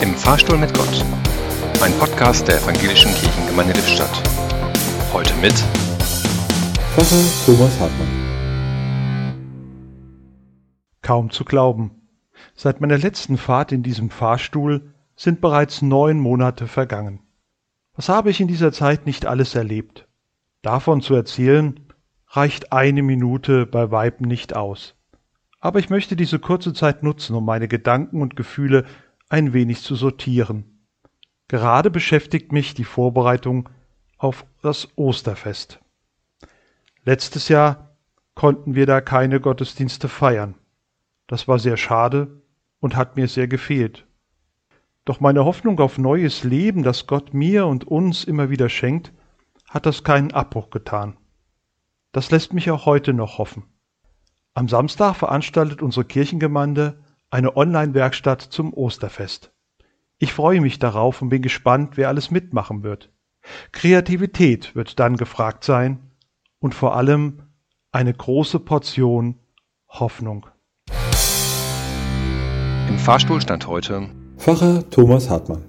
Im Fahrstuhl mit Gott. Ein Podcast der Evangelischen Kirchengemeinde Lippstadt. Heute mit Pfarrer Thomas Hartmann. Kaum zu glauben. Seit meiner letzten Fahrt in diesem Fahrstuhl sind bereits neun Monate vergangen. Was habe ich in dieser Zeit nicht alles erlebt? Davon zu erzählen, reicht eine Minute bei Weitem nicht aus. Aber ich möchte diese kurze Zeit nutzen, um meine Gedanken und Gefühle ein wenig zu sortieren. Gerade beschäftigt mich die Vorbereitung auf das Osterfest. Letztes Jahr konnten wir da keine Gottesdienste feiern. Das war sehr schade und hat mir sehr gefehlt. Doch meine Hoffnung auf neues Leben, das Gott mir und uns immer wieder schenkt, hat das keinen Abbruch getan. Das lässt mich auch heute noch hoffen. Am Samstag veranstaltet unsere Kirchengemeinde eine Online-Werkstatt zum Osterfest. Ich freue mich darauf und bin gespannt, wer alles mitmachen wird. Kreativität wird dann gefragt sein und vor allem eine große Portion Hoffnung. Im Fahrstuhl stand heute Pfarrer Thomas Hartmann.